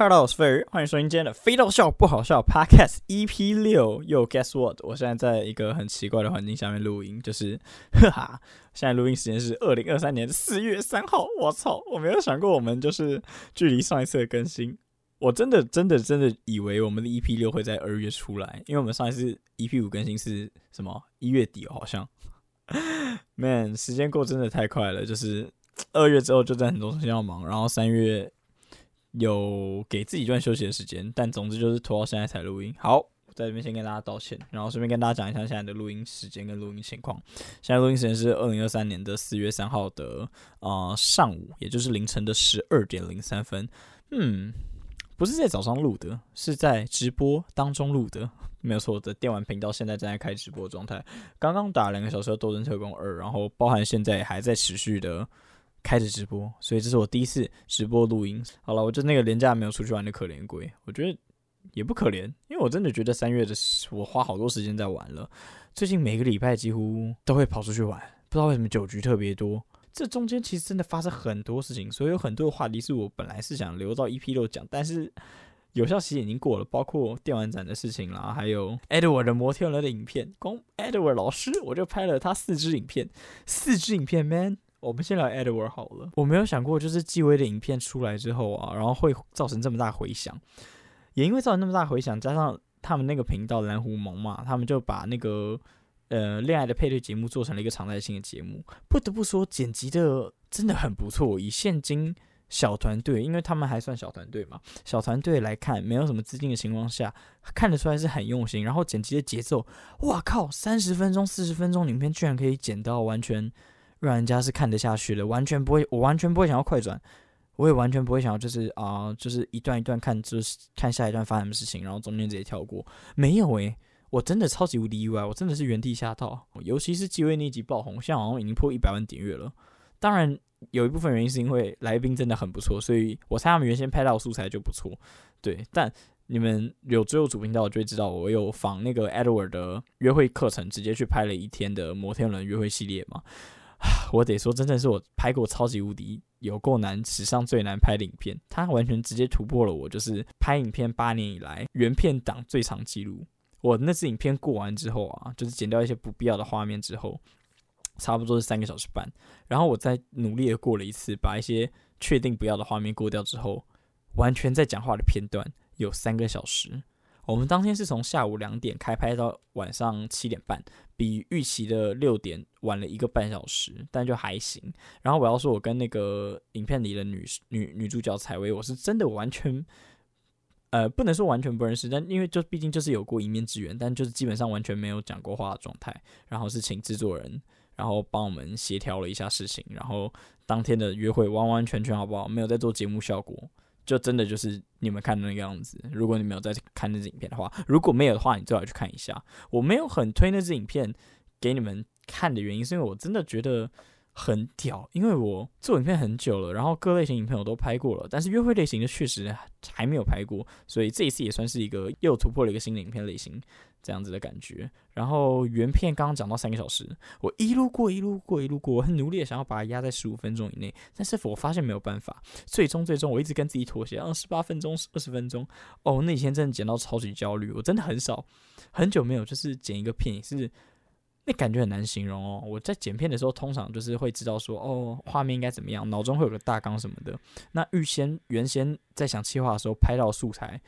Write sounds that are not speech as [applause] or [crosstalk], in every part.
哈喽，大家好，我是飞儿，欢迎收听今天的《飞到笑不好笑》Podcast EP 六。又 Guess what？我现在在一个很奇怪的环境下面录音，就是，[laughs] 哈哈，现在录音时间是二零二三年四月三号。我操，我没有想过我们就是距离上一次的更新，我真的真的真的以为我们的 EP 六会在二月出来，因为我们上一次 EP 五更新是什么一月底，好像。Man，时间过真的太快了，就是二月之后就在很多事情要忙，然后三月有给自己一段休息的时间，但总之就是拖到现在才录音。好，我在这边先跟大家道歉，然后顺便跟大家讲一下现在的录音时间跟录音情况。现在录音时间是二零二三年的四月三号的呃上午，也就是凌晨的十二点零三分。嗯。不是在早上录的，是在直播当中录的，没有错。我的电玩频道现在正在开直播状态，刚刚打两个小时的《斗争特工二》，然后包含现在还在持续的开着直播，所以这是我第一次直播录音。好了，我就那个连假没有出去玩的可怜鬼，我觉得也不可怜，因为我真的觉得三月的我花好多时间在玩了，最近每个礼拜几乎都会跑出去玩，不知道为什么酒局特别多。这中间其实真的发生很多事情，所以有很多的话题是我本来是想留到 EP 六讲，但是有效期已经过了，包括电玩展的事情啦，还有 Edward 的摩天轮的影片，光 Edward 老师我就拍了他四支影片，四支影片，man，我们先聊 Edward 好了。我没有想过，就是纪威的影片出来之后啊，然后会造成这么大回响，也因为造成那么大回响，加上他们那个频道蓝狐萌嘛，他们就把那个。呃，恋爱的配对节目做成了一个常态性的节目，不得不说剪辑的真的很不错。以现今小团队，因为他们还算小团队嘛，小团队来看，没有什么资金的情况下，看得出来是很用心。然后剪辑的节奏，哇靠，三十分钟、四十分钟影片居然可以剪到完全让人家是看得下去的，完全不会，我完全不会想要快转，我也完全不会想要就是啊、就是一段一段看，就是看下一段发生什么事情，然后中间直接跳过，没有诶、我真的超级无敌意外，我真的是原地吓到，尤其是纪威那集爆红，现在好像已经破一百万点阅了。当然，有一部分原因是因为来宾真的很不错，所以我猜他们原先拍到素材就不错。对，但你们有追我主频道就会知道，我有仿那个 Edward 的约会课程，直接去拍了一天的摩天轮约会系列嘛。[sighs] 我得说，真的是我拍过超级无敌有够难，史上最难拍的影片，它完全直接突破了我就是拍影片八年以来原片档最长记录。我那次影片过完之后啊，就是剪掉一些不必要的画面之后，差不多是三个小时半。然后我再努力的过了一次，把一些确定不要的画面过掉之后，完全在讲话的片段有三个小时。我们当天是从下午两点开拍到晚上七点半，比预期的六点晚了一个半小时，但就还行。然后我要说，我跟那个影片里的女女女主角采薇，我是真的完全。呃，不能说完全不认识，但因为就毕竟就是有过一面之缘，但就是基本上完全没有讲过话的状态。然后是请制作人，然后帮我们协调了一下事情。然后当天的约会完完全全好不好？没有在做节目效果，就真的就是你们看的那个样子。如果你没有在看那支影片的话，如果没有的话，你最好去看一下。我没有很推那支影片给你们看的原因，是因为我真的觉得。很屌，因为我做影片很久了，然后各类型影片我都拍过了，但是约会类型的确实还没有拍过，所以这一次也算是一个又突破了一个新的影片类型这样子的感觉。然后原片刚刚讲到三个小时，我一路过一路过一路过，我很努力的想要把它压在十五分钟以内，但是我发现没有办法，最终最终我一直跟自己妥协，二十八分钟、二十分钟。哦，那几天真的剪到超级焦虑，我真的很少很久没有就是剪一个片是。感觉很难形容哦。我在剪片的时候，通常就是会知道说，哦，画面应该怎么样，脑中会有个大纲什么的。那预先原先在想计划的时候，拍到素材。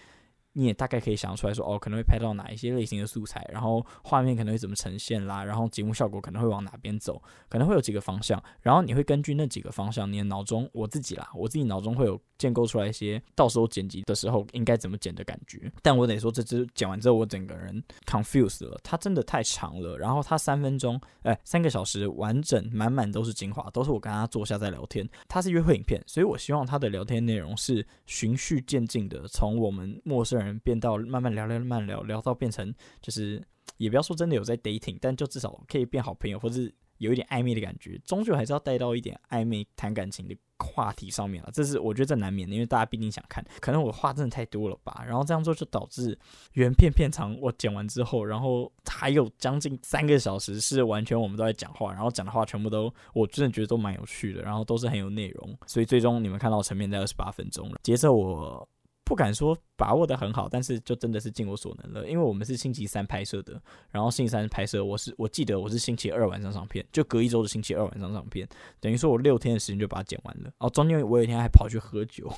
你也大概可以想出来说，哦，可能会拍到哪一些类型的素材，然后画面可能会怎么呈现啦，然后节目效果可能会往哪边走，可能会有几个方向，然后你会根据那几个方向，你的脑中，我自己啦，我自己脑中会有建构出来一些，到时候剪辑的时候应该怎么剪的感觉。但我得说，这支剪完之后，我整个人 confused 了，它真的太长了，然后它三分钟，哎，三个小时完整满满都是精华，都是我跟他坐下在聊天。它是约会影片，所以我希望他的聊天内容是循序渐进的，从我们陌生人。人变到慢慢聊聊，慢慢聊聊到变成就是，也不要说真的有在 dating，但就至少可以变好朋友，或是有一点暧昧的感觉，终究还是要带到一点暧昧谈感情的话题上面了。这是我觉得这难免的，因为大家毕竟想看。可能我话真的太多了吧，然后这样做就导致原片片长我剪完之后，然后还有将近三个小时是完全我们都在讲话，然后讲的话全部都我真的觉得都蛮有趣的，然后都是很有内容，所以最终你们看到成片在二十八分钟了，接着我。不敢说把握得很好，但是就真的是尽我所能了。因为我们是星期三拍摄的，然后星期三拍摄，我是我记得我是星期二晚上上片，就隔一周的星期二晚上上片，等于说我六天的时间就把它剪完了。哦，中间我有一天还跑去喝酒，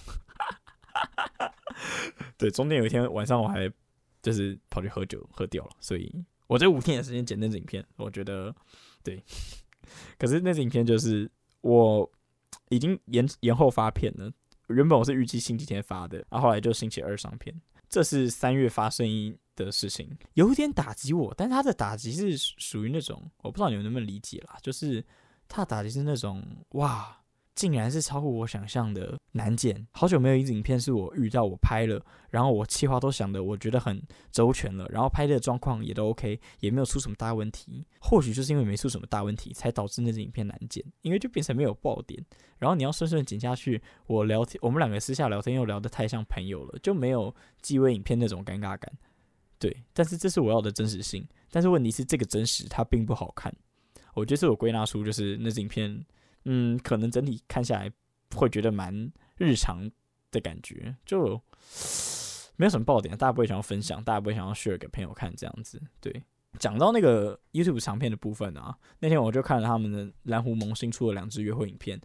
[laughs] 对，中间有一天晚上我还就是跑去喝酒喝掉了，所以我这五天的时间剪那支影片，我觉得对。[laughs] 可是那支影片就是我已经延延后发片了。原本我是预计星期天发的，然后后来就星期二上片。这是三月发生的事情，有点打击我，但他的打击是属于那种，我不知道你们能不能理解啦，就是他的打击是那种哇。竟然是超乎我想象的难剪，好久没有一支影片是我遇到我拍了，然后我企划都想的我觉得很周全了，然后拍的状况也都 OK，也没有出什么大问题。或许就是因为没出什么大问题，才导致那支影片难剪，因为就变成没有爆点。然后你要顺顺剪下去，我聊天，我们两个私下聊天又聊得太像朋友了，就没有机位影片那种尴尬感。对，但是这是我要的真实性，但是问题是这个真实它并不好看。我觉得是我归纳出就是那支影片。嗯，可能整体看下来会觉得蛮日常的感觉，就没有什么爆点，大家不会想要分享，大家不会想要 share 给朋友看这样子。对，讲到那个 YouTube 长片的部分啊，那天我就看了他们的蓝狐萌新出了两支约会影片，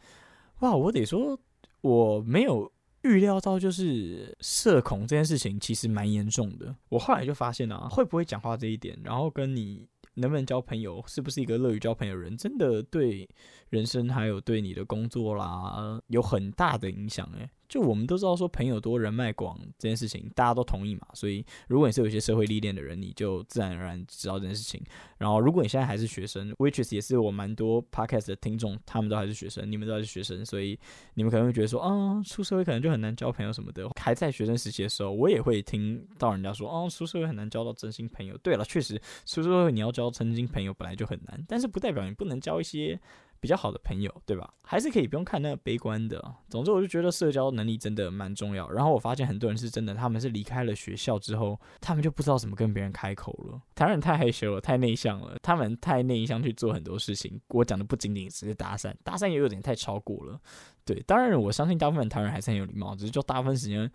哇，我得说我没有预料到，就是社恐这件事情其实蛮严重的。我后来就发现啊，会不会讲话这一点，然后跟你。能不能交朋友，是不是一个乐于交朋友的人，真的对人生还有对你的工作啦有很大的影响诶。就我们都知道说朋友多人脉广这件事情，大家都同意嘛。所以如果你是有一些社会历练的人，你就自然而然知道这件事情。然后如果你现在还是学生，which is 也是我蛮多 podcast 的听众，他们都还是学生，你们都还是学生，所以你们可能会觉得说，啊，出社会可能就很难交朋友什么的。还在学生时期的时候，我也会听到人家说，哦，出社会很难交到真心朋友。对了，确实出社会你要交真心朋友本来就很难，但是不代表你不能交一些。比较好的朋友，对吧？还是可以不用看那个悲观的。总之，我就觉得社交能力真的蛮重要。然后我发现很多人是真的，他们是离开了学校之后，他们就不知道怎么跟别人开口了。台湾人太害羞了，太内向了，他们太内向去做很多事情。我讲的不仅仅只是搭讪，搭讪也有点太超过了。对，当然我相信大部分台湾人还是很有礼貌，只是就大部分时间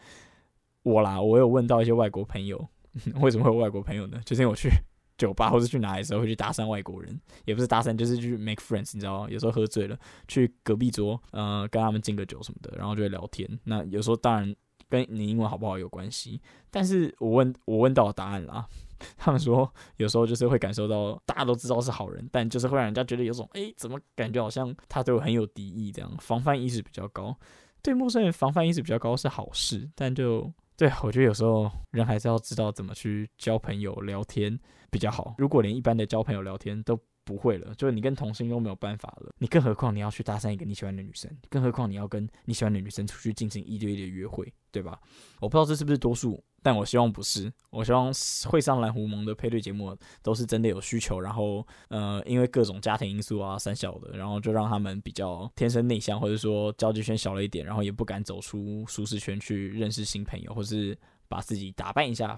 我啦，我有问到一些外国朋友，[laughs] 为什么会有外国朋友呢？就是因为我去。酒吧或是去哪里的时候会去搭讪外国人，也不是搭讪，就是去 make friends，你知道吗？有时候喝醉了，去隔壁桌，呃，跟他们敬个酒什么的，然后就会聊天。那有时候当然跟你英文好不好有关系，但是我问我问到答案啦，[laughs] 他们说有时候就是会感受到大家都知道是好人，但就是会让人家觉得有种，诶，怎么感觉好像他对我很有敌意这样，防范意识比较高。对陌生人防范意识比较高是好事，但就。对，我觉得有时候人还是要知道怎么去交朋友、聊天比较好。如果连一般的交朋友、聊天都不会了，就是你跟同性都没有办法了，你更何况你要去搭讪一个你喜欢的女生，更何况你要跟你喜欢的女生出去进行一对一的约会，对吧？我不知道这是不是多数。但我希望不是，我希望会上蓝狐盟的配对节目都是真的有需求，然后呃，因为各种家庭因素啊、三小的，然后就让他们比较天生内向，或者说交际圈小了一点，然后也不敢走出舒适圈去认识新朋友，或是把自己打扮一下。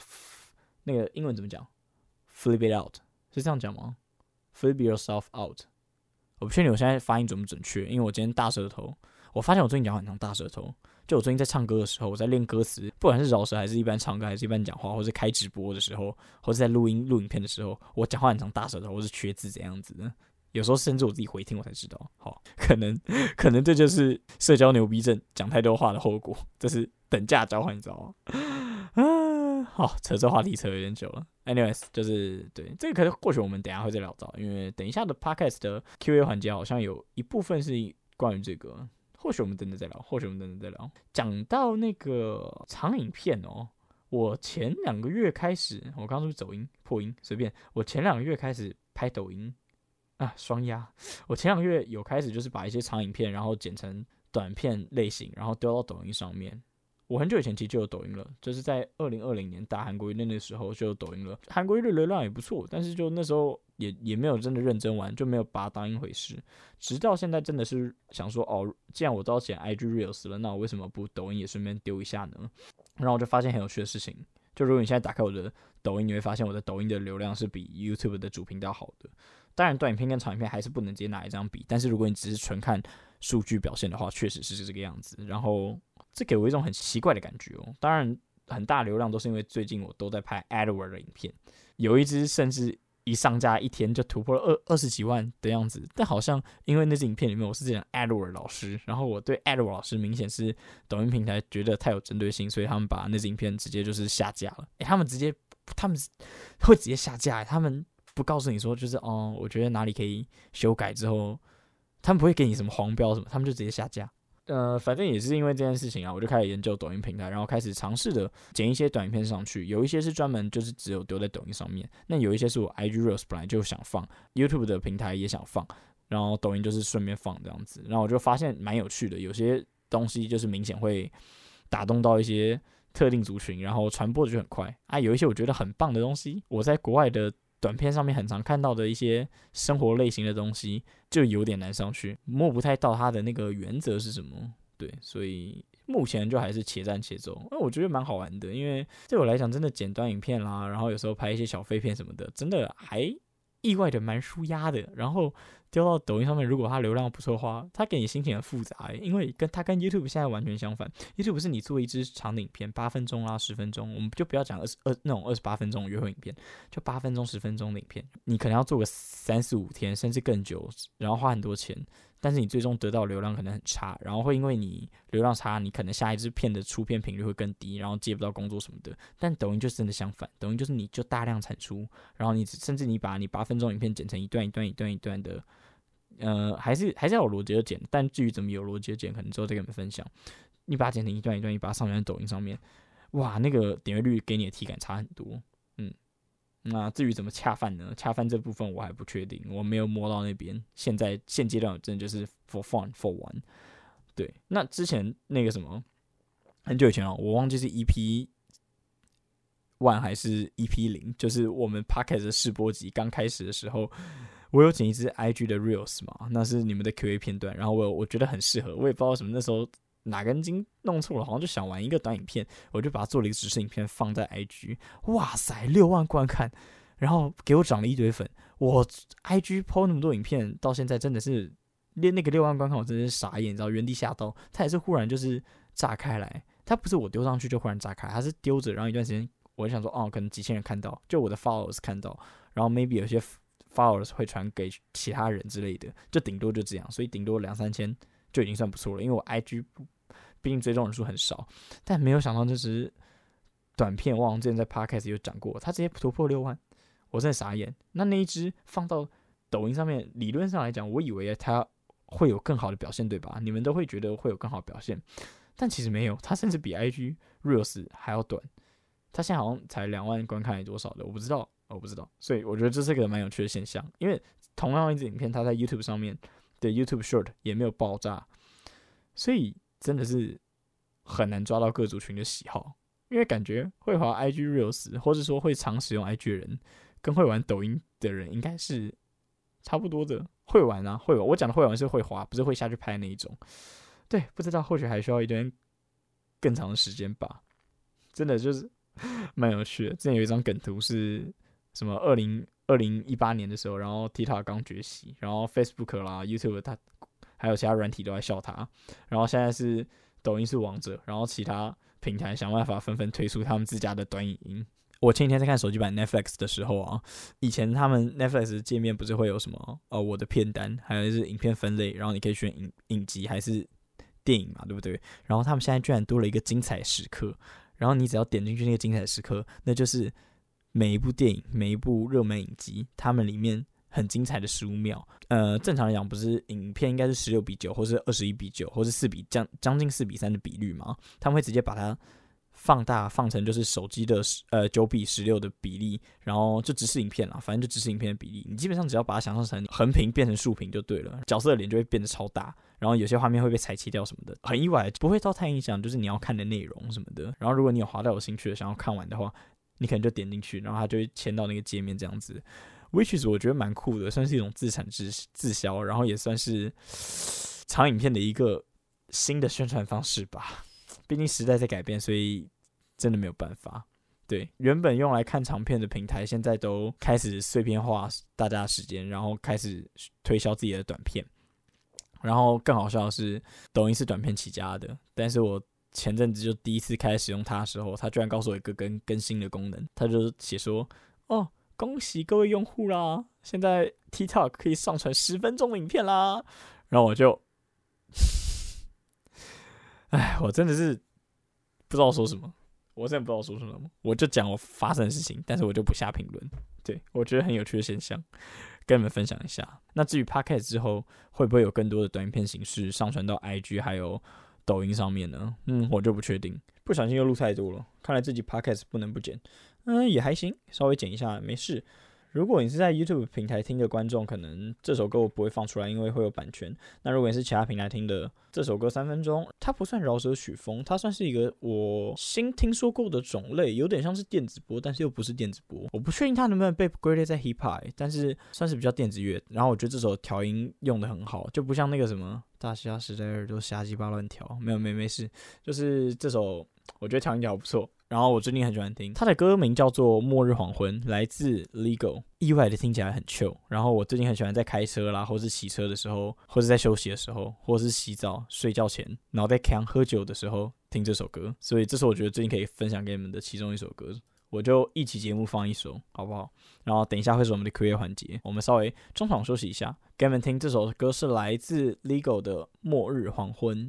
那个英文怎么讲？Flip it out 是这样讲吗？Flip yourself out。我不确定我现在发音准不准确，因为我今天大舌头。我发现我最近讲话很像大舌头。就我最近在唱歌的时候，我在练歌词，不管是饶舌还是一般唱歌，还是一般讲话，或是开直播的时候，或是在录音录影片的时候，我讲话很像大舌头，或是缺字这样子的。有时候甚至我自己回听，我才知道，好，可能可能这就是社交牛逼症，讲太多话的后果。这是等价交换，你知道吗？[laughs] 啊，好，扯这话题扯有点久了。Anyways，就是对这个，可能或许我们等下会再聊到，因为等一下的 Podcast 的 Q&A 环节好像有一部分是关于这个。或许我们等等再聊，或许我们等等再聊。讲到那个长影片哦，我前两个月开始，我刚刚是不是走音破音？随便，我前两个月开始拍抖音啊，双压。我前两个月有开始，就是把一些长影片，然后剪成短片类型，然后丢到抖音上面。我很久以前其实就有抖音了，就是在二零二零年打韩国瑜那个时候就有抖音了。韩国瑜的流量也不错，但是就那时候也也没有真的认真玩，就没有把它当一回事。直到现在真的是想说，哦，既然我都要剪 IG Reels 了，那我为什么不抖音也顺便丢一下呢？然后我就发现很有趣的事情，就如果你现在打开我的抖音，你会发现我的抖音的流量是比 YouTube 的主频道好的。当然，短影片跟长影片还是不能直接拿一张比，但是如果你只是纯看数据表现的话，确实是这个样子。然后。这给我一种很奇怪的感觉哦。当然，很大流量都是因为最近我都在拍 Edward 的影片，有一支甚至一上架一天就突破了二二十几万的样子。但好像因为那支影片里面我是这样 AdWord 老师，然后我对 Edward 老师明显是抖音平台觉得太有针对性，所以他们把那支影片直接就是下架了。诶，他们直接他们会直接下架，他们不告诉你说就是哦，我觉得哪里可以修改之后。他们不会给你什么黄标什么，他们就直接下架。呃，反正也是因为这件事情啊，我就开始研究抖音平台，然后开始尝试的剪一些短片上去。有一些是专门就是只有丢在抖音上面，那有一些是我 IG Reels 本来就想放，YouTube 的平台也想放，然后抖音就是顺便放这样子。然后我就发现蛮有趣的，有些东西就是明显会打动到一些特定族群，然后传播的就很快啊。有一些我觉得很棒的东西，我在国外的。短片上面很常看到的一些生活类型的东西，就有点难上去，摸不太到它的那个原则是什么。对，所以目前就还是且战且走。那我觉得蛮好玩的，因为对我来讲，真的剪短影片啦，然后有时候拍一些小废片什么的，真的还意外的蛮舒压的。然后。丢到抖音上面，如果它流量不错的话，它给你心情很复杂、因为跟它跟 YouTube 现在完全相反。YouTube 是你做一支长的影片，八分钟啊、十分钟，我们就不要讲二十二那种二十八分钟的约会影片，就八分钟、十分钟的影片，你可能要做个三四五天，甚至更久，然后花很多钱。但是你最终得到流量可能很差，然后会因为你流量差，你可能下一支片的出片频率会更低，然后接不到工作什么的。但抖音就是真的相反，抖音就是你就大量产出，然后你甚至你把你八分钟影片剪成一段一段一段一段的，呃，还是还是要有逻辑的剪。但至于怎么有逻辑的剪，可能之后再跟你们分享。你把它剪成一段一段，你把它上传在抖音上面，哇，那个点阅率给你的体感差很多。嗯那至于怎么恰饭呢？恰饭这部分我还不确定，我没有摸到那边。现在现阶段我真的就是 for fun for one。对，那之前那个什么，很久以前哦，我忘记是 EP one 还是 EP 零，就是我们 Podcast 的试播集刚开始的时候，我有剪一支 IG 的 Reels 嘛，那是你们的 QA 片段，然后我我觉得很适合，我也不知道什么那时候。哪根筋弄错了，好像就想玩一个短影片，我就把它做了一个直视影片放在 IG，哇塞，六万观看，然后给我涨了一堆粉。我 IG 抛那么多影片，到现在真的是连那个六万观看，我真的是傻眼，你知道，原地吓到。它也是忽然就是炸开来，它不是我丢上去就忽然炸开，它是丢着，然后一段时间我想说，哦，可能几千人看到，就我的 followers 看到，然后 maybe 有些 followers 会传给其他人之类的，就顶多就这样，所以顶多两三千就已经算不错了，因为我 IG。毕竟追踪人数很少，但没有想到这支短片，我之前在 Podcast 有讲过，它直接突破六万，我真的傻眼。那那一支放到抖音上面，理论上来讲，我以为它会有更好的表现，对吧？你们都会觉得会有更好的表现，但其实没有，它甚至比 IG Reels 还要短。它现在好像才两万观看，还多少的，我不知道，我不知道。所以我觉得这是个蛮有趣的现象，因为同样一支影片，它在 YouTube 上面的 YouTube Short 也没有爆炸，所以。真的是很难抓到各族群的喜好，因为感觉会滑 IG Reels 或者说会常使用 IG 的人，跟会玩抖音的人应该是差不多的。会玩啊，会玩。我讲的会玩是会滑，不是会下去拍那一种。对，不知道或许还需要一段更长的时间吧。真的就是 [laughs] 蛮有趣的。之前有一张梗图是什么？二零二零一八年的时候，然后 TikTok 刚崛起，然后 Facebook 啦、YouTube 它。还有其他软体都在笑他，然后现在是抖音是王者，然后其他平台想办法纷纷推出他们自家的短影音。我前几天在看手机版 Netflix 的时候啊，以前他们 Netflix 界面不是会有什么呃我的片单，还有就是影片分类，然后你可以选影影集还是电影嘛，对不对？然后他们现在居然多了一个精彩时刻，然后你只要点进去那个精彩时刻，那就是每一部电影、每一部热门影集，他们里面。很精彩的十五秒，呃，正常来讲不是影片应该是十六比九，或是二十一比九，或是四比将将近四比三的比率吗？他们会直接把它放大，放成就是手机的呃九比十六的比例，然后就直视影片了，反正就直视影片的比例，你基本上只要把它想象成横屏变成竖屏就对了，角色的脸就会变得超大，然后有些画面会被裁切掉什么的，很意外，不会造太影响，就是你要看的内容什么的。然后如果你有滑到有兴趣的，想要看完的话，你可能就点进去，然后它就会迁到那个界面这样子。Which is 我觉得蛮酷的，算是一种自产自自销，然后也算是长影片的一个新的宣传方式吧。毕竟时代在改变，所以真的没有办法。对，原本用来看长片的平台，现在都开始碎片化大家的时间，然后开始推销自己的短片。然后更好笑的是，抖音是短片起家的，但是我前阵子就第一次开始使用它的时候，它居然告诉我一个更更新的功能，它就写说：“哦，恭喜各位用户啦，现在 TikTok 可以上传十分钟的影片啦。”然后我就，哎，我真的是不知道说什么，我真的不知道说什么，我就讲我发生的事情，但是我就不下评论。对，我觉得很有趣的现象，跟你们分享一下。那至于 Podcast 之后会不会有更多的短影片形式上传到 IG 还有抖音上面呢？嗯，我就不确定。不小心又录太多了，看来自己 Podcast 不能不剪。嗯，也还行，稍微剪一下没事。如果你是在 YouTube 平台听的观众，可能这首歌我不会放出来，因为会有版权。那如果你是其他平台听的，这首歌三分钟，它不算饶舌曲风，它算是一个我新听说过的种类，有点像是电子波，但是又不是电子波。我不确定它能不能被归类在 Hip Hop，但是算是比较电子乐。然后我觉得这首调音用的很好，就不像那个什么大虾时代二都瞎鸡巴乱调，没有没没事，就是这首我觉得调音调不错。然后我最近很喜欢听他的歌名叫做《末日黄昏》，来自 Legal，意外的听起来很 chill。然后我最近很喜欢在开车啦，或是骑车的时候，或是在休息的时候，或是洗澡、睡觉前，然后在扛喝酒的时候听这首歌。所以这是我觉得最近可以分享给你们的其中一首歌。我就一期节目放一首，好不好？然后等一下会是我们的 Q&A 环节，我们稍微中场休息一下，给你们听这首歌是来自 Legal 的《末日黄昏》。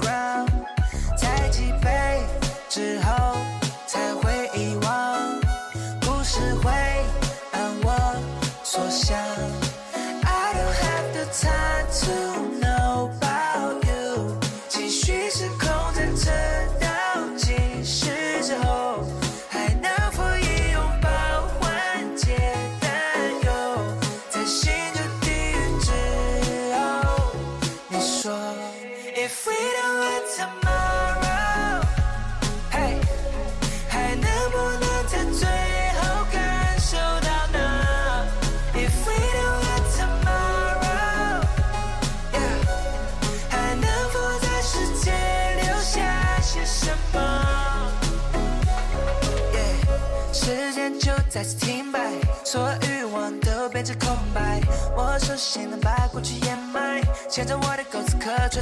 再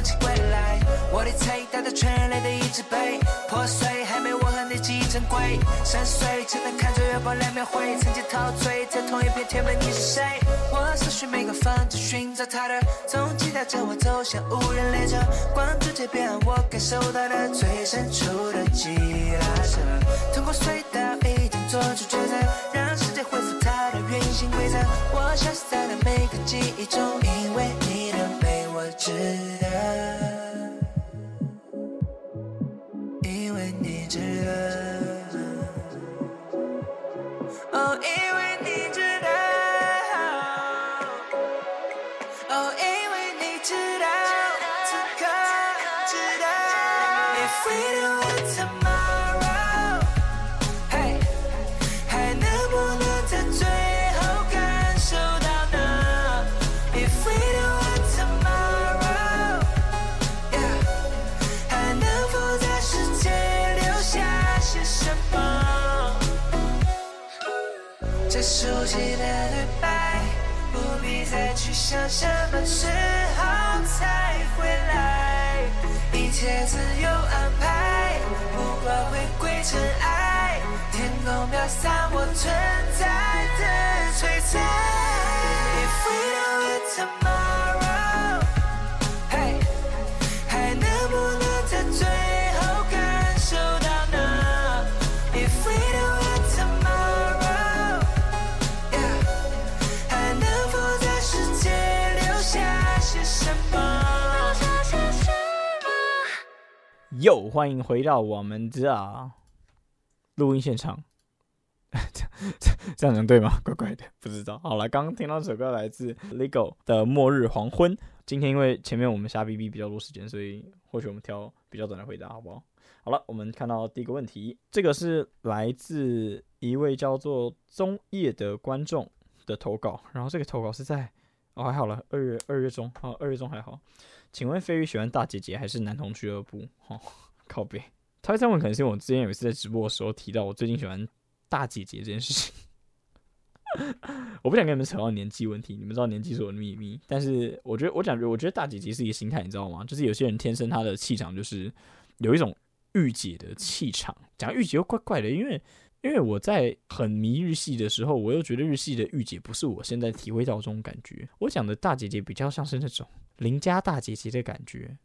此刻传奇归来。我的最大的权力的一直被破碎，还没我和你记忆珍贵。深邃，只能看着月光来描绘，曾经陶醉在同一片天边，你是谁？我思绪每个方向寻找他的踪迹，带着我走向无人列车，光之街边我感受到的最深处的激拉扯，通过隧道已经做出抉择。让世界恢复它的运行规则。我消失在了每个记忆中，因为你我知道。天空飘散我存在的璀璨。If we don't t o m o r r o w，还能不能在最后感受到呢？If we don't 又欢迎回到我们的录音现场，[laughs] 这样这样能对吗？怪怪的，不知道。好了，刚刚听到这首歌来自 Legal 的《末日黄昏》。今天因为前面我们瞎逼逼比较多时间，所以或许我们挑比较短的回答，好不好？好了，我们看到第一个问题，这个是来自一位叫做中叶的观众的投稿，然后这个投稿是在哦还好了，二月二月中啊，二月中还好。请问飞鱼喜欢大姐姐还是男同俱乐部？哦，靠北。他会这样问，可能是因为我之前有一次在直播的时候提到我最近喜欢大姐姐这件事情。[laughs] 我不想跟你们扯到年纪问题，你们知道年纪是我的秘密。但是我觉得，我讲，我觉得大姐姐是一个心态，你知道吗？就是有些人天生他的气场就是有一种御姐的气场。讲御姐又怪怪的，因为因为我在很迷日系的时候，我又觉得日系的御姐不是我现在体会到这种感觉。我讲的大姐姐比较像是那种邻家大姐姐的感觉。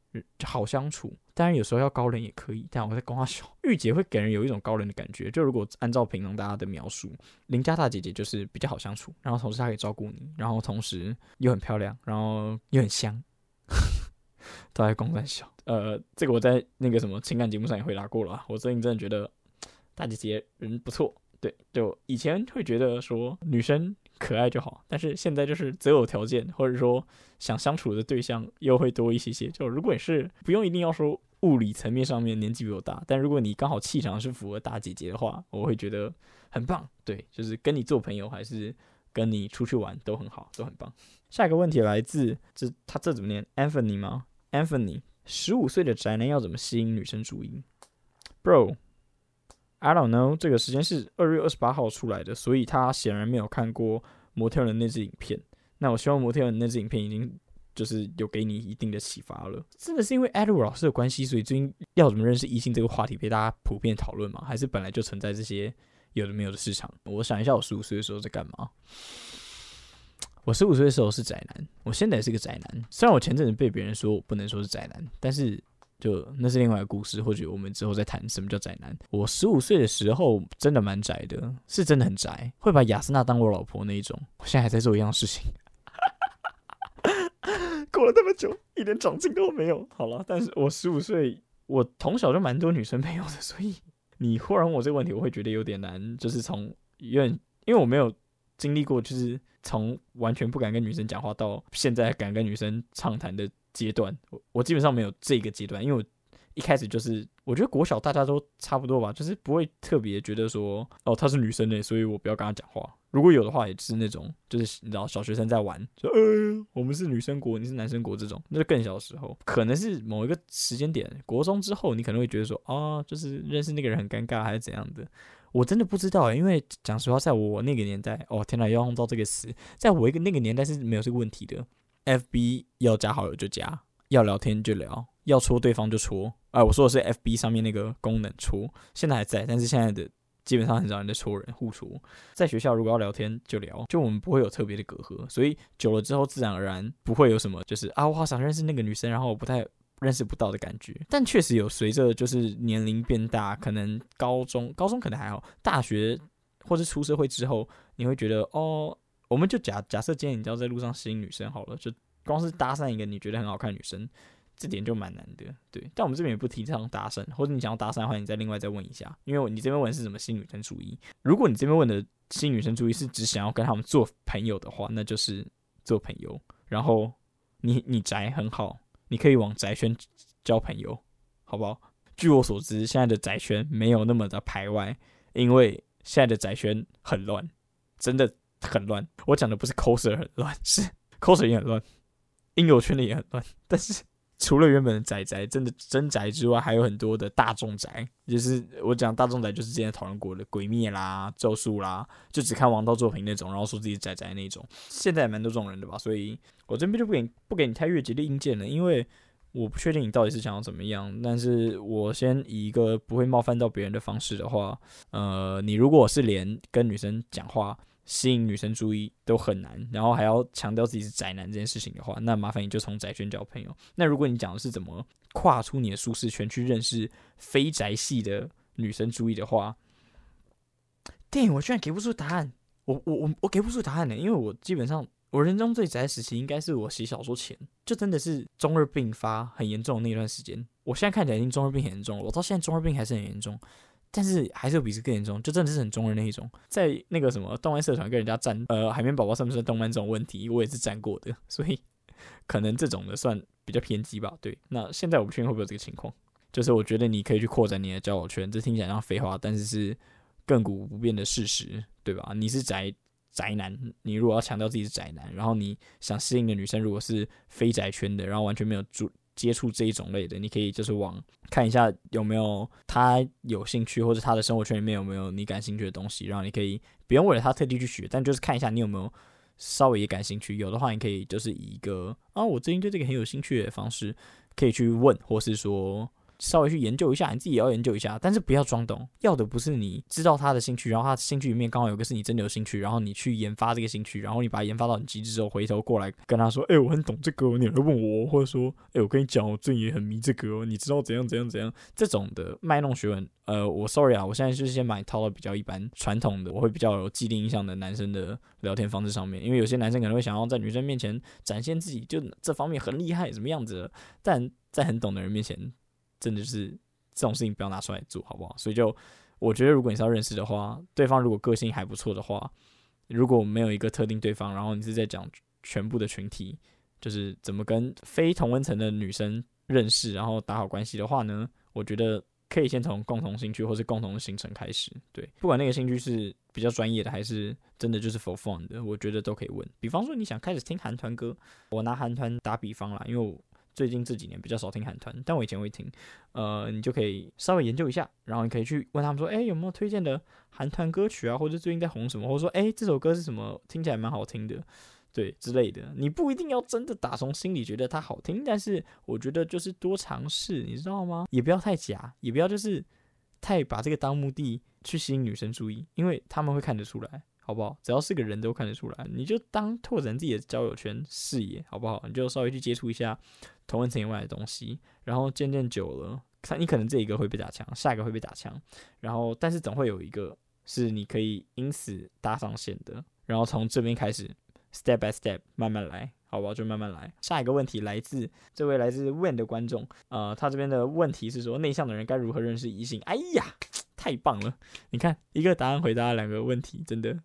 好相处，当然有时候要高冷也可以。但我在跟他说，[laughs] 御姐会给人有一种高冷的感觉。就如果按照平常大家的描述，邻家大姐姐就是比较好相处，然后同时她可以照顾你，然后同时又很漂亮，然后又很香，[laughs] 都在公三小。[laughs] 呃，这个我在那个什么情感节目上也回答过了。我最近真的觉得大姐姐人不错。对，就以前会觉得说女生。可爱就好，但是现在就是择偶条件，或者说想相处的对象又会多一些些。就如果你是不用一定要说物理层面上面年纪比我大，但如果你刚好气场是符合大姐姐的话，我会觉得很棒。对，就是跟你做朋友还是跟你出去玩都很好，都很棒。下一个问题来自这他这怎么念？Anthony 吗？Anthony，十五岁的宅男要怎么吸引女生注意？Bro。I don't know，这个时间是二月二十八号出来的，所以他显然没有看过模特儿的那支影片。那我希望模特儿的那支影片已经就是有给你一定的启发了。真的是因为 Edward 老师的关系，所以最近要怎么认识异性这个话题被大家普遍讨论吗？还是本来就存在这些有的没有的市场？我想一下，我十五岁的时候在干嘛？我十五岁的时候是宅男，我现在也是个宅男。虽然我前阵子被别人说我不能说是宅男，但是。就那是另外一个故事，或许我们之后再谈什么叫宅男。我十五岁的时候真的蛮宅的，是真的很宅，会把亚丝娜当我老婆那一种。我现在还在做一样事情，[laughs] 过了那么久，一点长进都没有。好了，但是我十五岁，我从小就蛮多女生朋友的，所以你忽然问我这个问题，我会觉得有点难。就是从因为因为我没有经历过，就是从完全不敢跟女生讲话到现在敢跟女生畅谈的。阶段，我我基本上没有这个阶段，因为我一开始就是，我觉得国小大家都差不多吧，就是不会特别觉得说，哦，她是女生呢，所以我不要跟她讲话。如果有的话，也是那种，就是你知道，小学生在玩，就，呃，我们是女生国，你是男生国这种，那就更小的时候，可能是某一个时间点，国中之后，你可能会觉得说，哦，就是认识那个人很尴尬，还是怎样的？我真的不知道，因为讲实话，在我那个年代，哦，天哪，要用到这个词，在我一个那个年代是没有这个问题的。FB 要加好友就加，要聊天就聊，要戳对方就戳。哎、我说的是 FB 上面那个功能戳，现在还在，但是现在的基本上很少人在戳人，互戳。在学校如果要聊天就聊，就我们不会有特别的隔阂，所以久了之后自然而然不会有什么，就是啊，我好想认识那个女生，然后我不太认识不到的感觉。但确实有随着就是年龄变大，可能高中高中可能还好，大学或是出社会之后，你会觉得哦。我们就假假设今天你要在路上吸引女生好了，就光是搭讪一个你觉得很好看的女生，这点就蛮难的，对。但我们这边也不提倡搭讪，或者你想要搭讪的话，你再另外再问一下，因为你这边问是什么吸引女生注意。如果你这边问的吸引女生注意是只想要跟他们做朋友的话，那就是做朋友。然后你你宅很好，你可以往宅圈交朋友，好不好？据我所知，现在的宅圈没有那么的排外，因为现在的宅圈很乱，真的。很乱，我讲的不是口水很乱，是口水也很乱，音游圈的也很乱。但是除了原本的宅宅，真的真宅之外，还有很多的大众宅，就是我讲大众宅，就是之前讨论过的鬼灭啦、咒术啦，就只看王道作品那种，然后说自己宅宅那种。现在也蛮多这种人的吧，所以我这边就不给你不给你太越级的硬件了，因为我不确定你到底是想要怎么样。但是我先以一个不会冒犯到别人的方式的话，呃，你如果是连跟女生讲话。吸引女生注意都很难，然后还要强调自己是宅男这件事情的话，那麻烦你就从宅圈交朋友。那如果你讲的是怎么跨出你的舒适圈去认识非宅系的女生注意的话，电影我居然给不出答案，我我我我给不出答案呢，因为我基本上我人中最宅时期应该是我写小说前，就真的是中二病发很严重的那段时间。我现在看起来已经中二病很严重了，我到现在中二病还是很严重。但是还是有比这更严重，就真的是很中二那一种。在那个什么动漫社团跟人家战，呃，海绵宝宝算不算动漫这种问题，我也是战过的，[laughs] 所以可能这种的算比较偏激吧。对，那现在我不确定会不会有这个情况。就是我觉得你可以去扩展你的交友圈，这听起来像废话，但是是亘古不变的事实，对吧？你是宅宅男，你如果要强调自己是宅男，然后你想吸引的女生如果是非宅圈的，然后完全没有主接触这一种类的，你可以就是往看一下有没有他有兴趣，或者他的生活圈里面有没有你感兴趣的东西，然后你可以不用为了他特地去学，但就是看一下你有没有稍微也感兴趣，有的话你可以就是以一个啊，我最近对这个很有兴趣的方式可以去问，或是说。稍微去研究一下，你自己也要研究一下，但是不要装懂。要的不是你知道他的兴趣，然后他兴趣里面刚好有个是你真的有兴趣，然后你去研发这个兴趣，然后你把它研发到很极致之后，回头过来跟他说：“哎、我很懂这个。”你来问我，或者说：“哎、我跟你讲，我最近也很迷这个，你知道怎样怎样怎样？”这种的卖弄学问，呃，我 sorry 啊，我现在就是先把你套到比较一般传统的，我会比较有既定印象的男生的聊天方式上面，因为有些男生可能会想要在女生面前展现自己，就这方面很厉害，什么样子，但在很懂的人面前，真的就是。这种事情不要拿出来做，好不好？所以就我觉得，如果你是要认识的话，对方如果个性还不错的话，如果没有一个特定对方，然后你是在讲全部的群体，就是怎么跟非同温层的女生认识，然后打好关系的话呢？我觉得可以先从共同兴趣或是共同的行程开始。对，不管那个兴趣是比较专业的，还是真的就是 for fun 的，我觉得都可以问。比方说你想开始听韩团歌，我拿韩团打比方啦，因为我。最近这几年比较少听韩团，但我以前会听。呃，你就可以稍微研究一下，然后你可以去问他们说，哎，有没有推荐的韩团歌曲啊？或者最近在红什么？或者说，哎，这首歌是什么？听起来蛮好听的，对之类的。你不一定要真的打从心里觉得它好听，但是我觉得就是多尝试，你知道吗？也不要太假，也不要就是太把这个当目的去吸引女生注意，因为他们会看得出来。好不好？只要是个人都看得出来，你就当拓展自己的交友圈视野，好不好？你就稍微去接触一下同温层以外的东西，然后渐渐久了，看你可能这一个会被打枪，下一个会被打枪，然后但是总会有一个是你可以因此搭上线的，然后从这边开始，step by step 慢慢来，好不好？就慢慢来。下一个问题来自这位来自 When 的观众，呃，他这边的问题是说内向的人该如何认识异性？哎呀，[tsk] 太棒了！你看一个答案回答两个问题，真的。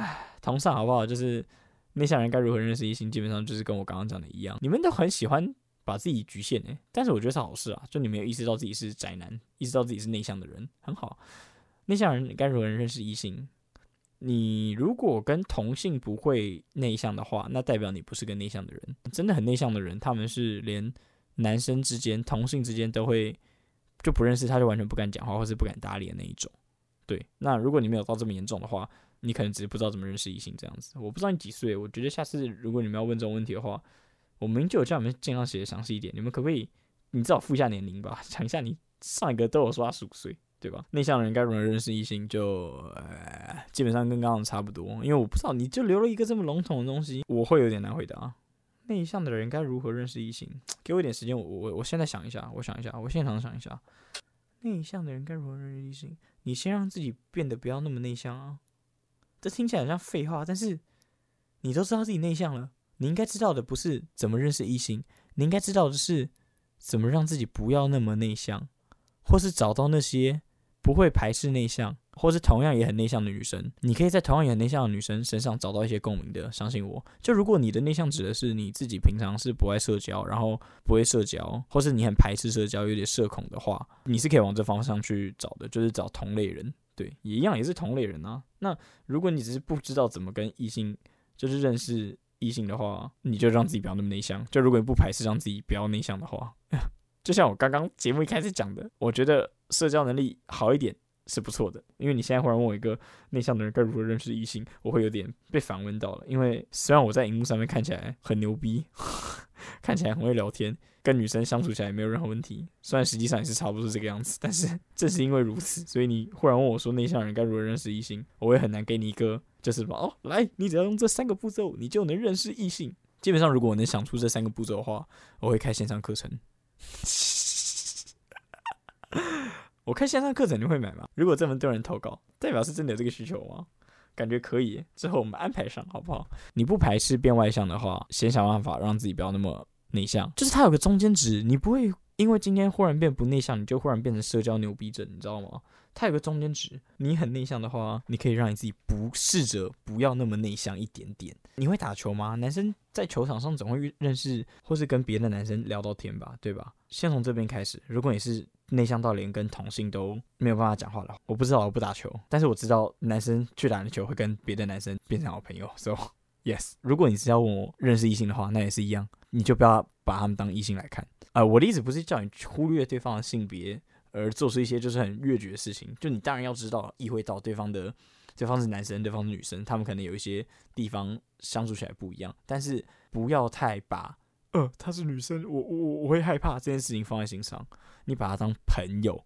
唉，[sighs] 同上好不好？就是内向人该如何认识异性，基本上就是跟我刚刚讲的一样。你们都很喜欢把自己局限诶，但是我觉得是好事啊。就你没有意识到自己是宅男，意识到自己是内向的人，很好。内向人该如何认识异性？你如果跟同性不会内向的话，那代表你不是个内向的人。真的很内向的人，他们是连男生之间、同性之间都会就不认识，他就完全不敢讲话，或是不敢搭理的那一种。对，那如果你没有到这么严重的话。你可能只是不知道怎么认识异性这样子，我不知道你几岁。我觉得下次如果你们要问这种问题的话，我明明就有叫你们尽量写的详细一点。你们可不可以，你至少附一下年龄吧，讲一下你上一个都有说他十五岁，对吧？内向的人该如何认识异性就，就呃基本上跟刚刚差不多。因为我不知道，你就留了一个这么笼统的东西，我会有点难回答。内向的人该如何认识异性？给我一点时间，我我我现在想一下，我想一下，我现场想一下。内向的人该如何认识异性？你先让自己变得不要那么内向啊。这听起来很像废话，但是你都知道自己内向了，你应该知道的不是怎么认识异性，你应该知道的是怎么让自己不要那么内向，或是找到那些不会排斥内向，或是同样也很内向的女生。你可以在同样也很内向的女生身上找到一些共鸣的，相信我。就如果你的内向指的是你自己平常是不爱社交，然后不会社交，或是你很排斥社交，有点社恐的话，你是可以往这方向去找的，就是找同类人。对，也一样，也是同类人啊。那如果你只是不知道怎么跟异性，就是认识异性的话，你就让自己不要那么内向。就如果你不排斥让自己不要内向的话，[laughs] 就像我刚刚节目一开始讲的，我觉得社交能力好一点是不错的。因为你现在忽然问我一个内向的人该如何认识异性，我会有点被反问到了。因为虽然我在荧幕上面看起来很牛逼，[laughs] 看起来很会聊天。跟女生相处起来也没有任何问题，虽然实际上也是差不多是这个样子，但是 [laughs] 正是因为如此，所以你忽然问我说内向人该如何认识异性，我也很难给你一个就是说哦，来，你只要用这三个步骤，你就能认识异性。基本上，如果我能想出这三个步骤的话，我会开线上课程。[laughs] 我开线上课程你会买吗？如果这么多人投稿，代表是真的有这个需求吗？感觉可以，之后我们安排上好不好？你不排斥变外向的话，先想办法让自己不要那么。内向就是它有个中间值，你不会因为今天忽然变不内向，你就忽然变成社交牛逼症，你知道吗？它有个中间值。你很内向的话，你可以让你自己不试着不要那么内向一点点。你会打球吗？男生在球场上总会认识或是跟别的男生聊到天吧，对吧？先从这边开始。如果你是内向到连跟同性都没有办法讲话的话，我不知道，我不打球，但是我知道男生去打篮球会跟别的男生变成好朋友。So yes，如果你是要问我认识异性的话，那也是一样，你就不要把他们当异性来看。呃，我的意思不是叫你忽略对方的性别。而做出一些就是很越矩的事情，就你当然要知道，意会到对方的，对方是男生，对方是女生，他们可能有一些地方相处起来不一样，但是不要太把，呃，她是女生，我我我会害怕这件事情放在心上，你把她当朋友，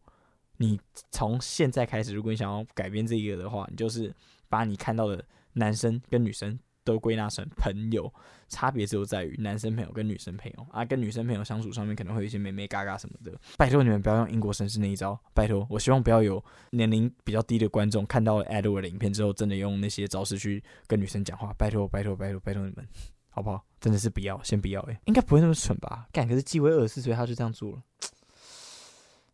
你从现在开始，如果你想要改变这个的话，你就是把你看到的男生跟女生。都归纳成朋友，差别只有在于男生朋友跟女生朋友啊，跟女生朋友相处上面可能会有一些眉眉嘎嘎什么的。拜托你们不要用英国绅士那一招，拜托，我希望不要有年龄比较低的观众看到了 Edward 的影片之后，真的用那些招式去跟女生讲话。拜托，拜托，拜托，拜托你们，好不好？真的是不要，先不要诶，应该不会那么蠢吧？干，可是纪威二十四岁他就这样做了。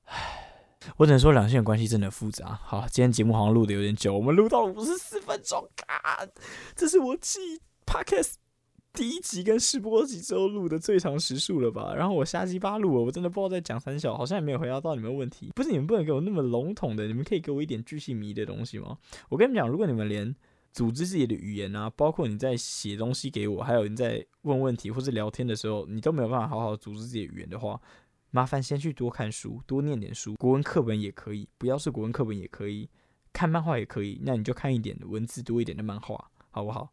唉。我只能说两性关系真的复杂。好，今天节目好像录的有点久，我们录到了五十四分钟，啊，这是我记 Podcast 第一集跟试播集之后录的最长时数了吧？然后我瞎鸡巴录，我真的不知道在讲三小，好像也没有回答到你们问题。不是你们不能给我那么笼统的，你们可以给我一点巨细迷的东西吗？我跟你们讲，如果你们连组织自己的语言啊，包括你在写东西给我，还有你在问问题或者聊天的时候，你都没有办法好好组织自己的语言的话。麻烦先去多看书，多念点书，国文课本也可以，不要是国文课本也可以，看漫画也可以。那你就看一点文字多一点的漫画，好不好？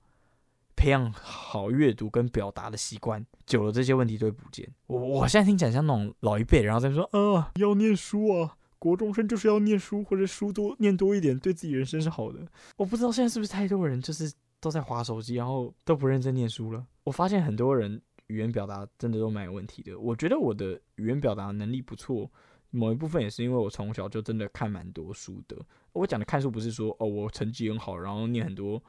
培养好阅读跟表达的习惯，久了这些问题都会不见。我我现在听起来像那种老一辈，然后在说啊，要念书啊，国中生就是要念书，或者书多念多一点，对自己人生是好的。我不知道现在是不是太多人就是都在划手机，然后都不认真念书了。我发现很多人。语言表达真的都蛮有问题的。我觉得我的语言表达能力不错，某一部分也是因为我从小就真的看蛮多书的。我讲的看书不是说哦，我成绩很好，然后念很多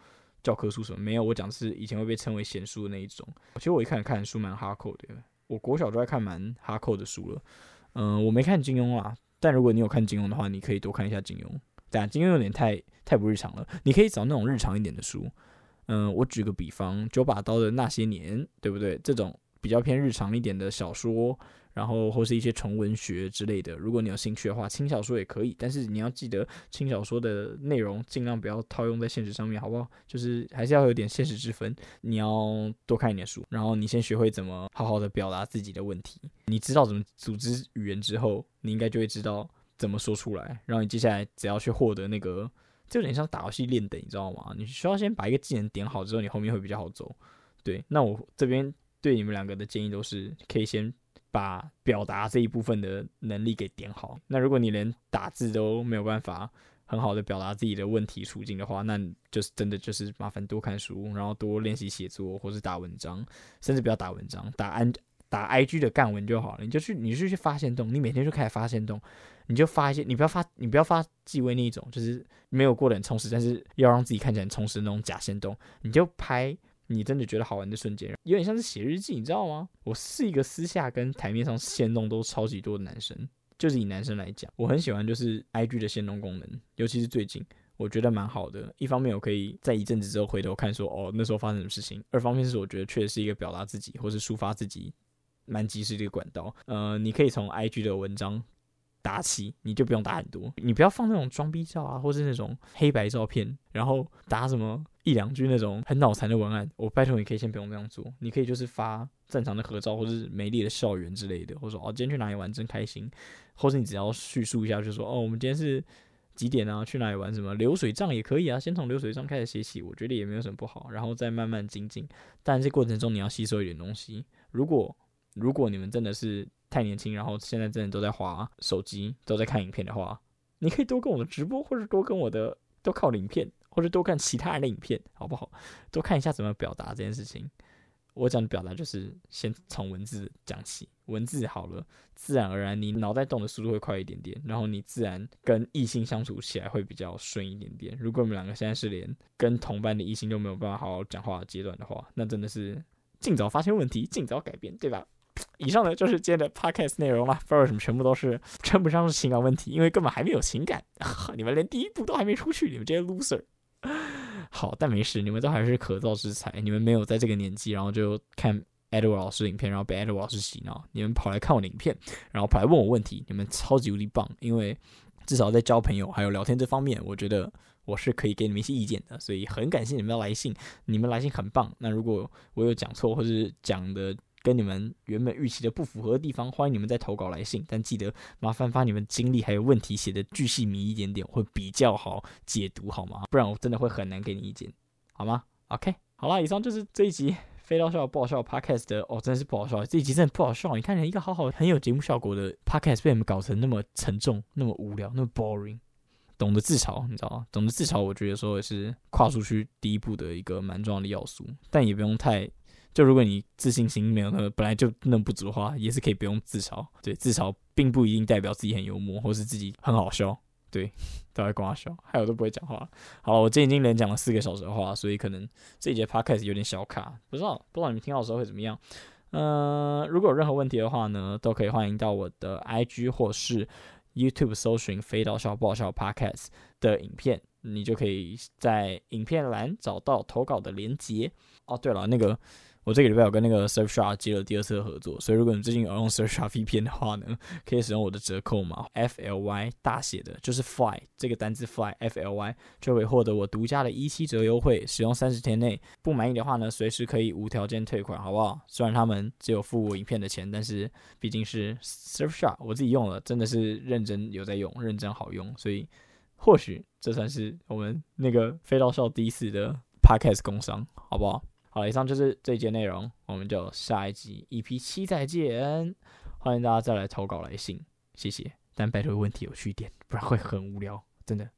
教科书什么，没有。我讲的是以前会被称为闲书的那一种。其实我一看看书蛮哈扣的，我国小就在看蛮哈扣的书了。嗯、我没看金庸啊，但如果你有看金庸的话，你可以多看一下金庸。但金庸有点太太不日常了，你可以找那种日常一点的书。嗯，我举个比方，九把刀的那些年，对不对？这种比较偏日常一点的小说，然后或是一些纯文学之类的，如果你有兴趣的话，轻小说也可以。但是你要记得，轻小说的内容尽量不要套用在现实上面，好不好？就是还是要有点现实之分。你要多看一点书，然后你先学会怎么好好的表达自己的问题。你知道怎么组织语言之后，你应该就会知道怎么说出来。然后你接下来只要去获得那个。就有点像打游戏练等，你知道吗？你需要先把一个技能点好之后，你后面会比较好走。对，那我这边对你们两个的建议都是，可以先把表达这一部分的能力给点好。那如果你连打字都没有办法很好的表达自己的问题处境的话，那就是真的就是麻烦多看书，然后多练习写作或是打文章，甚至不要打文章，打安打 IG 的干文就好了。你就去，你就去发现动，你每天就开始发现动。你就发一些，你不要发，你不要发纪威那一种，就是没有过得很充实，但是要让自己看起来很充实的那种假限动。你就拍你真的觉得好玩的瞬间，有点像是写日记，你知道吗？我是一个私下跟台面上限动都超级多的男生，就是以男生来讲，我很喜欢就是 IG 的限动功能，尤其是最近，我觉得蛮好的。一方面我可以在一阵子之后回头看说，哦，那时候发生什么事情；二方面是我觉得确实是一个表达自己或是抒发自己蛮及时的一个管道。呃，你可以从 IG 的文章。打起你就不用打很多，你不要放那种装逼照啊，或是那种黑白照片，然后打什么一两句那种很脑残的文案。我拜托你可以先不用这样做，你可以就是发正常的合照，或是美丽的校园之类的，或者说哦今天去哪里玩真开心，或是你只要叙述一下，就说哦我们今天是几点啊，去哪里玩什么流水账也可以啊，先从流水账开始写起，我觉得也没有什么不好，然后再慢慢精进。但这过程中你要吸收一点东西。如果如果你们真的是太年轻，然后现在真的都在滑手机，都在看影片的话，你可以多跟我的直播，或者多跟我的多看影片，或者多看其他人的影片，好不好？多看一下怎么表达这件事情。我讲的表达就是先从文字讲起，文字好了，自然而然你脑袋动的速度会快一点点，然后你自然跟异性相处起来会比较顺一点点。如果你们两个现在是连跟同班的异性都没有办法好好讲话的阶段的话，那真的是尽早发现问题，尽早改变，对吧？以上呢就是今天的 podcast 内容了。不知道为什么全部都是称不上是情感问题，因为根本还没有情感，[laughs] 你们连第一步都还没出去，你们这些 loser。好，但没事，你们都还是可造之材。你们没有在这个年纪，然后就看 Edward 老师影片，然后被 Edward 老师洗脑。你们跑来看我的影片，然后跑来问我问题，你们超级无敌棒。因为至少在交朋友还有聊天这方面，我觉得我是可以给你们一些意见的。所以很感谢你们的来信，你们来信很棒。那如果我有讲错或者是讲的，跟你们原本预期的不符合的地方，欢迎你们再投稿来信，但记得麻烦把你们经历还有问题写的巨细靡一点点，会比较好解读，好吗？不然我真的会很难给你意见，好吗？OK，好啦，以上就是这一集飞刀笑不好笑 Podcast 的哦，真的是不好笑，这一集真的不好笑。你看，一个好好很有节目效果的 Podcast 被你们搞成那么沉重、那么无聊、那么 boring。懂得自嘲，你知道吗？懂得自嘲，我觉得说也是跨出去第一步的一个蛮重要的要素，但也不用太。就如果你自信心没有那么本来就那么不足的话，也是可以不用自嘲。对，自嘲并不一定代表自己很幽默，或是自己很好笑。对，都在跟我笑，还有都不会讲话。好了，我今天已经连讲了四个小时的话，所以可能这一节 podcast 有点小卡，不知道不知道你们听到的时候会怎么样。呃，如果有任何问题的话呢，都可以欢迎到我的 IG 或是 YouTube 搜寻“飞刀笑爆笑 ”podcast 的影片，你就可以在影片栏找到投稿的连接。哦，对了，那个。我这个礼拜有跟那个 Surfshark 接了第二次的合作，所以如果你最近有用 Surfshark [laughs] VPN 的话呢，可以使用我的折扣码 FLY 大写的，就是 Fly 这个单字 Fly FLY 就会获得我独家的一七折优惠，使用三十天内不满意的话呢，随时可以无条件退款，好不好？虽然他们只有付我影片的钱，但是毕竟是 Surfshark，我自己用了，真的是认真有在用，认真好用，所以或许这算是我们那个飞刀少第一次的 Podcast 工商，好不好？好，以上就是这一节内容，我们就下一集 EP 七再见。欢迎大家再来投稿来信，谢谢。但拜托问题有趣一点，不然会很无聊，真的。